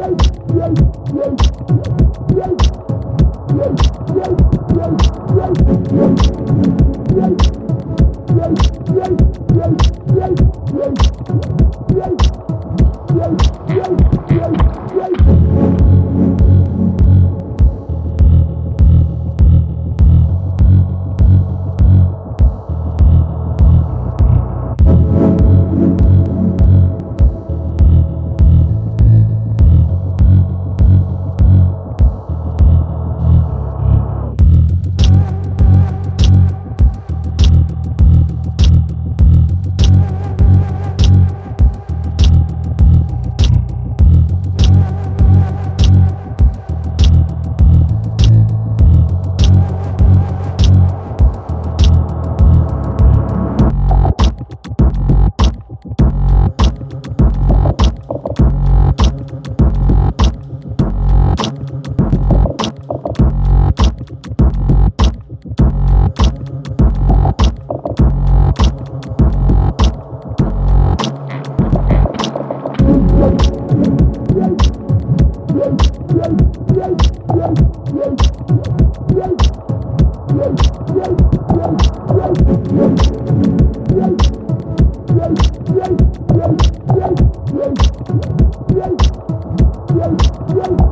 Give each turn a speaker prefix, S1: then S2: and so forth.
S1: Yay! Yay!